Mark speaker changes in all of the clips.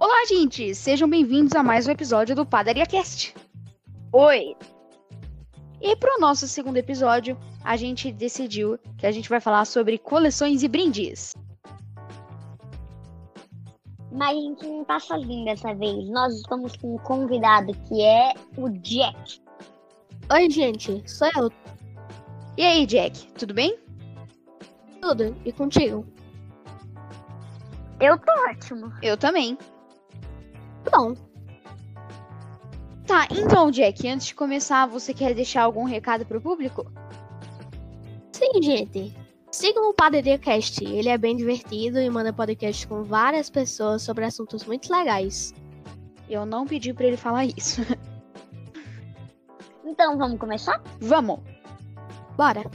Speaker 1: Olá, gente! Sejam bem-vindos a mais um episódio do Padaria Cast.
Speaker 2: Oi!
Speaker 1: E para o nosso segundo episódio, a gente decidiu que a gente vai falar sobre coleções e brindes.
Speaker 2: Mas a gente não tá sozinho dessa vez. Nós estamos com um convidado que é o Jack.
Speaker 3: Oi, gente, sou eu.
Speaker 1: E aí, Jack, tudo bem?
Speaker 3: Tudo, e contigo?
Speaker 2: Eu tô ótimo.
Speaker 1: Eu também.
Speaker 3: Bom,
Speaker 1: Tá, então, Jack, antes de começar, você quer deixar algum recado pro público?
Speaker 3: sim, gente. Sigam o Padaria Cast. Ele é bem divertido e manda podcast com várias pessoas sobre assuntos muito legais.
Speaker 1: Eu não pedi pra ele falar isso.
Speaker 2: Então vamos começar?
Speaker 1: Vamos!
Speaker 3: Bora!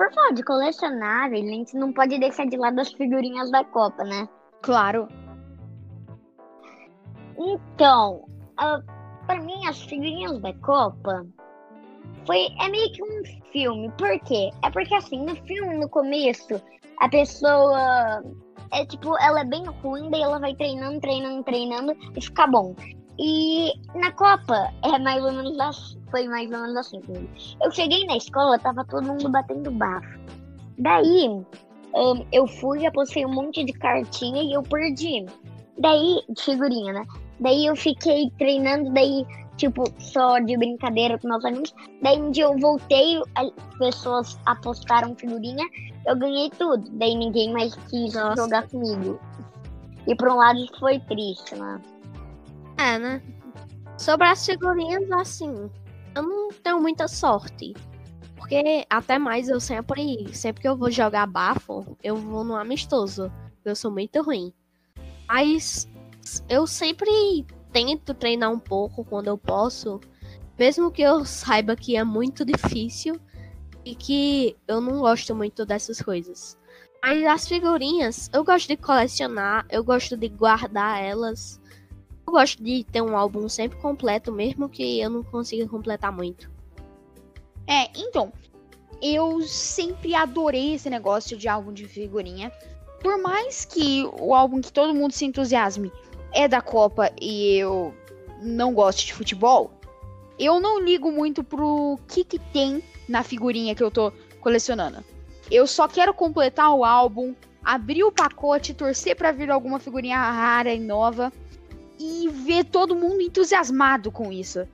Speaker 2: For falar de colecionável, a gente não pode deixar de lado as figurinhas da Copa, né?
Speaker 1: Claro.
Speaker 2: Então, ah, pra mim, as figurinhas da Copa foi é meio que um filme. Por quê? É porque assim, no filme, no começo, a pessoa é tipo, ela é bem ruim, daí ela vai treinando, treinando, treinando e fica bom. E na Copa é mais ou menos assim, foi mais ou menos assim. Eu cheguei na escola, tava todo mundo batendo bafo. Daí, ahn, eu fui, apostei um monte de cartinha e eu perdi. Daí, de figurinha, né? Daí eu fiquei treinando, daí, tipo, só de brincadeira com meus amigos. Daí um dia eu voltei, as pessoas apostaram figurinha, eu ganhei tudo. Daí ninguém mais quis
Speaker 3: Nossa.
Speaker 2: jogar comigo. E por um lado foi triste, né?
Speaker 3: É, né? Sobre as figurinhas, assim, eu não tenho muita sorte. Porque até mais eu sempre, sempre que eu vou jogar bafo, eu vou no amistoso. Eu sou muito ruim. Mas eu sempre tento treinar um pouco quando eu posso. Mesmo que eu saiba que é muito difícil e que eu não gosto muito dessas coisas. Mas as figurinhas, eu gosto de colecionar, eu gosto de guardar elas. Eu gosto de ter um álbum sempre completo, mesmo que eu não consiga completar muito.
Speaker 1: É, então, eu sempre adorei esse negócio de álbum de figurinha. Por mais que o álbum que todo mundo se entusiasme é da Copa e eu não goste de futebol, eu não ligo muito pro que que tem na figurinha que eu tô colecionando. Eu só quero completar o álbum, abrir o pacote, torcer pra vir alguma figurinha rara e nova e ver todo mundo entusiasmado com isso.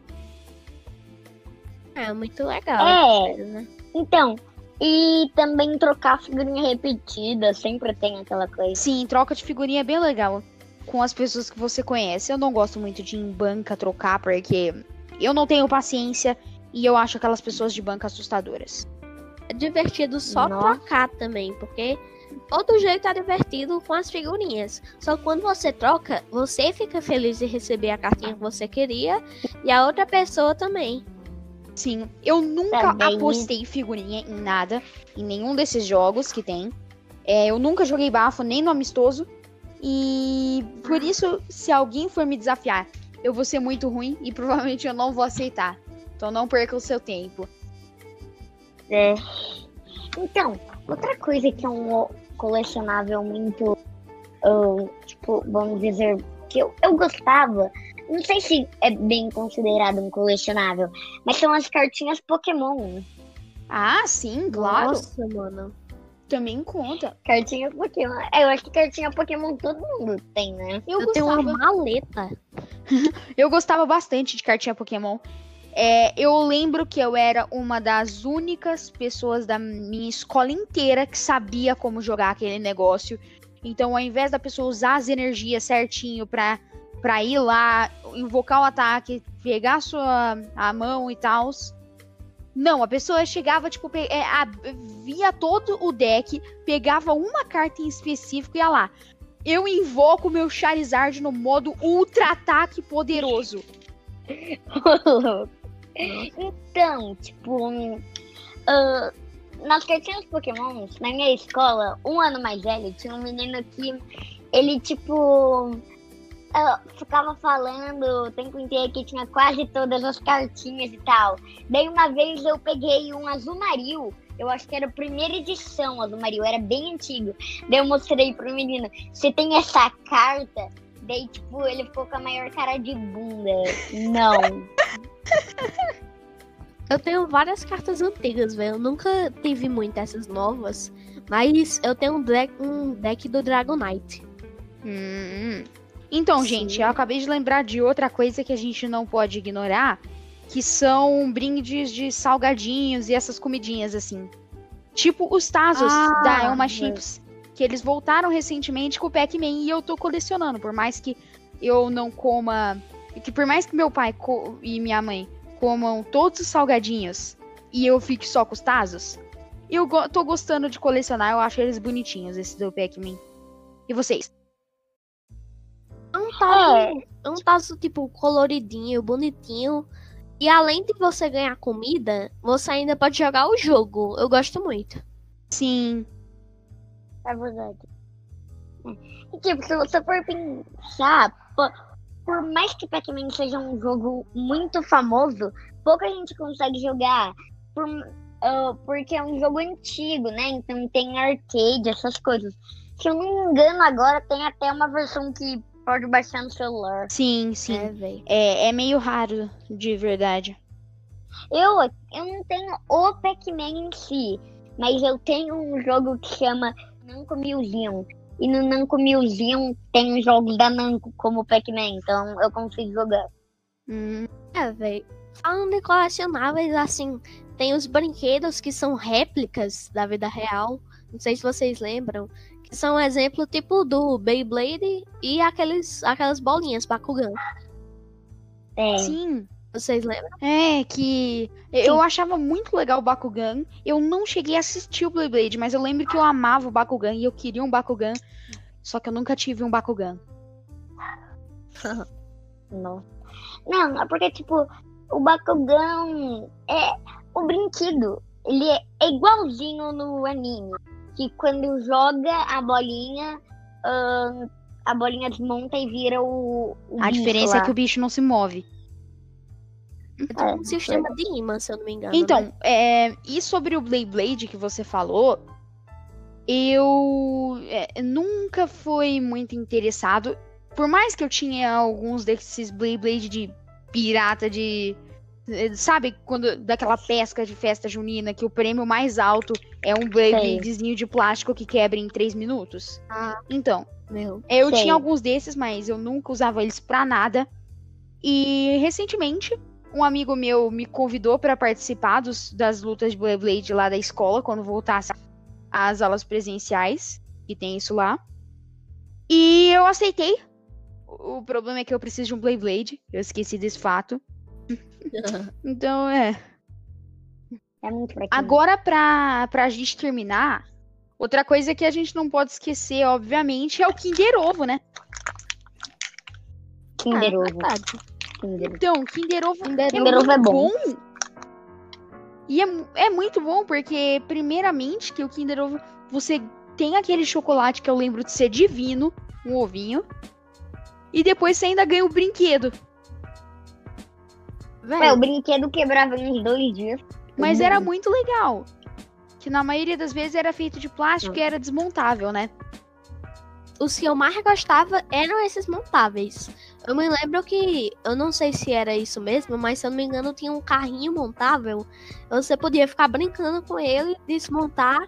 Speaker 3: É muito legal.
Speaker 2: É.
Speaker 3: né?
Speaker 2: Então, e também trocar figurinha repetida, sempre tem aquela coisa.
Speaker 1: Sim, troca de figurinha é bem legal com as pessoas que você conhece. Eu não gosto muito de ir em banca trocar, porque eu não tenho paciência e eu acho aquelas pessoas de banca assustadoras.
Speaker 3: É divertido só
Speaker 2: Nossa.
Speaker 3: trocar também, porque todo jeito é divertido com as figurinhas. Só que quando você troca, você fica feliz de receber a cartinha que você queria e a outra pessoa também.
Speaker 1: Sim, eu nunca
Speaker 2: Também.
Speaker 1: apostei figurinha em nada, em nenhum desses jogos que tem. É, eu nunca joguei bafo, nem no amistoso. E por isso, se alguém for me desafiar, eu vou ser muito ruim e provavelmente eu não vou aceitar. Então não perca o seu tempo.
Speaker 2: É. Então, outra coisa que é um colecionável muito, tipo, vamos dizer, que eu, eu gostava, não sei se é bem considerado um colecionável, mas são as cartinhas Pokémon.
Speaker 1: Ah, sim, claro.
Speaker 3: Nossa, mano.
Speaker 1: Também conta.
Speaker 2: Cartinha Pokémon. É, eu acho que cartinha Pokémon todo mundo tem, né?
Speaker 1: Eu,
Speaker 3: Eu, tenho
Speaker 1: gostava,
Speaker 3: uma maleta.
Speaker 1: eu gostava bastante de cartinha Pokémon. É, eu lembro que eu era uma das únicas pessoas da minha escola inteira que sabia como jogar aquele negócio. Então, ao invés da pessoa usar as energias certinho pra, pra ir lá, invocar o ataque, pegar a sua a mão e tal. Não, a pessoa chegava, tipo, é, a- via todo o deck, pegava uma carta em específico e ia lá. Eu invoco meu Charizard no modo Ultra Ataque Poderoso.
Speaker 2: então, tipo, hum, ah, nas cartinhas Pokémon, na minha escola, um ano mais velho, tinha um menino que ele, tipo, eu ficava falando o tempo inteiro que tinha quase todas as cartinhas e tal. Daí uma vez eu peguei um azul. Eu acho que era a primeira edição azul era bem antigo. Daí eu mostrei pro menino, você tem essa carta? Daí, tipo, ele ficou com a maior cara de bunda. Não.
Speaker 3: Eu tenho várias cartas antigas, velho. Eu nunca tive muitas essas novas. Mas eu tenho um deck, um deck do Dragonite.
Speaker 1: Hum. Então,
Speaker 3: Sim.
Speaker 1: gente, eu acabei de lembrar de outra coisa que a gente não pode ignorar, que são brindes de salgadinhos e essas comidinhas assim. Tipo os Tazos
Speaker 3: Ah,
Speaker 1: da Elma
Speaker 3: é.
Speaker 1: Chips, que eles voltaram recentemente com o Pac-Man e eu tô colecionando, por mais que eu não coma, que por mais que meu pai e minha mãe comam todos os salgadinhos e eu fique só com os Tazos, eu go- tô gostando de colecionar, eu acho eles bonitinhos, esse do Pac-Man. E vocês?
Speaker 3: É um tazo, é um tazo, tipo, coloridinho, bonitinho. E além de você ganhar comida, você ainda pode jogar o jogo. Eu gosto muito.
Speaker 1: Sim,
Speaker 2: É verdade. É. E tipo, se você for pensar, por mais que Pac-Man seja um jogo muito famoso, pouca gente consegue jogar. Por, ah, porque é um jogo antigo, né? Então tem arcade, essas coisas. Se eu não me engano, agora tem até uma versão que pode baixar no celular.
Speaker 1: sim, sim.
Speaker 3: É.
Speaker 1: É, é meio raro, de verdade.
Speaker 2: Eu, eu não tenho o Pac-Man em si, mas eu tenho um jogo que chama Namco Museum. E no Namco Museum tem jogos da Namco como Pac-Man, então eu consigo jogar.
Speaker 1: Hum,
Speaker 3: É, velho. Falando de colecionáveis, assim, tem os brinquedos que são réplicas da vida real. Não sei se vocês lembram. Que são um exemplo tipo do Beyblade e aqueles, aquelas bolinhas Bakugan.
Speaker 2: Tem.
Speaker 1: sim.
Speaker 3: Vocês lembram?
Speaker 1: É, que eu achava muito legal o Bakugan. Eu não cheguei a assistir o Beyblade, mas eu lembro que eu amava o Bakugan e eu queria um Bakugan. Só que eu nunca tive um Bakugan.
Speaker 2: Não. Não, é porque, tipo, o Bakugan é o brinquedo. Ele é igualzinho no anime. Que quando joga a bolinha, ahn, a bolinha desmonta e vira o. o
Speaker 1: A
Speaker 2: bicho
Speaker 1: diferença
Speaker 2: lá.
Speaker 1: é que o bicho não se move.
Speaker 3: É tipo um sistema de imã, se eu não me engano. né?
Speaker 1: Então, é, e sobre o Beyblade que você falou, eu é, nunca fui muito interessado. Por mais que eu tinha alguns desses Beyblade de pirata de. eh, Sabe, quando daquela pesca de festa junina que o prêmio mais alto é um Beybladezinho de plástico que quebra em 3 minutos?
Speaker 3: Ah.
Speaker 1: Então,
Speaker 3: Meu.
Speaker 1: eu
Speaker 2: Sei.
Speaker 1: tinha alguns desses, mas eu nunca usava eles pra nada. E recentemente, um amigo meu me convidou pra participar dos- das lutas de Beyblade lá da escola, quando voltasse às aulas presenciais, que tem isso lá. E eu aceitei. O problema é que eu preciso de um Beyblade. Eu esqueci desse fato. Então, é.
Speaker 2: É muito fraquinho.
Speaker 1: Agora, pra, pra gente terminar, outra coisa que a gente não pode esquecer, obviamente, é o Kinder Ovo, né?
Speaker 2: Kinder
Speaker 3: Ah,
Speaker 2: Ovo.
Speaker 3: verdade.
Speaker 2: Kinder.
Speaker 1: Então, Kinder Ovo
Speaker 3: Kinder
Speaker 1: é
Speaker 2: Kinder Ovo
Speaker 1: muito
Speaker 2: é bom.
Speaker 1: E é, é muito bom porque, primeiramente, que o Kinder Ovo, você tem aquele chocolate que eu lembro de ser divino, um ovinho. E depois você ainda ganha o brinquedo.
Speaker 3: Velho,
Speaker 2: É, o brinquedo quebrava em uns dois dias.
Speaker 1: Mas
Speaker 2: Uhum.
Speaker 1: era muito legal. Que na maioria das vezes era feito de plástico e era desmontável, né?
Speaker 3: os que eu mais gostava eram esses montáveis. Eu me lembro que, eu não sei se era isso mesmo, mas se eu não me engano tinha um carrinho montável. Você podia ficar brincando com ele, desmontar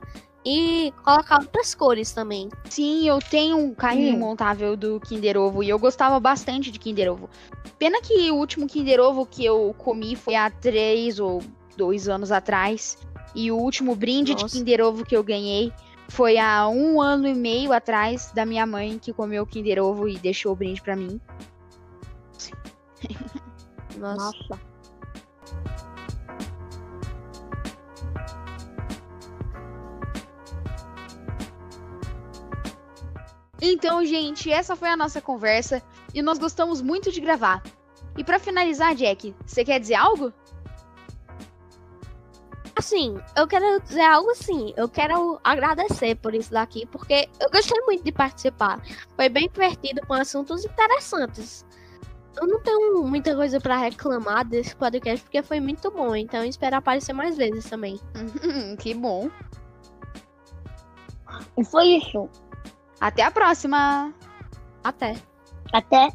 Speaker 3: e colocar outras cores também.
Speaker 1: Sim, eu tenho um carrinho
Speaker 2: Hum.
Speaker 1: montável do Kinder Ovo e eu gostava bastante de Kinder Ovo. Pena que o último Kinder Ovo que eu comi foi há três ou dois anos atrás. E o último brinde de
Speaker 3: Nossa.
Speaker 1: Kinder Ovo que eu ganhei foi há um ano e meio atrás da minha mãe que comeu o Kinder Ovo e deixou o brinde pra mim.
Speaker 3: Nossa.
Speaker 2: Nossa.
Speaker 1: Então, gente, essa foi a nossa conversa e nós gostamos muito de gravar. E pra finalizar, Jack, você quer dizer algo?
Speaker 3: assim, eu quero dizer algo assim. Eu quero agradecer por isso daqui, porque eu gostei muito de participar. Foi bem divertido com assuntos interessantes. Eu não tenho muita coisa pra reclamar desse podcast, porque foi muito bom. Então eu espero aparecer mais vezes também.
Speaker 1: que bom.
Speaker 2: E foi isso.
Speaker 1: Até a próxima.
Speaker 3: Até.
Speaker 2: Até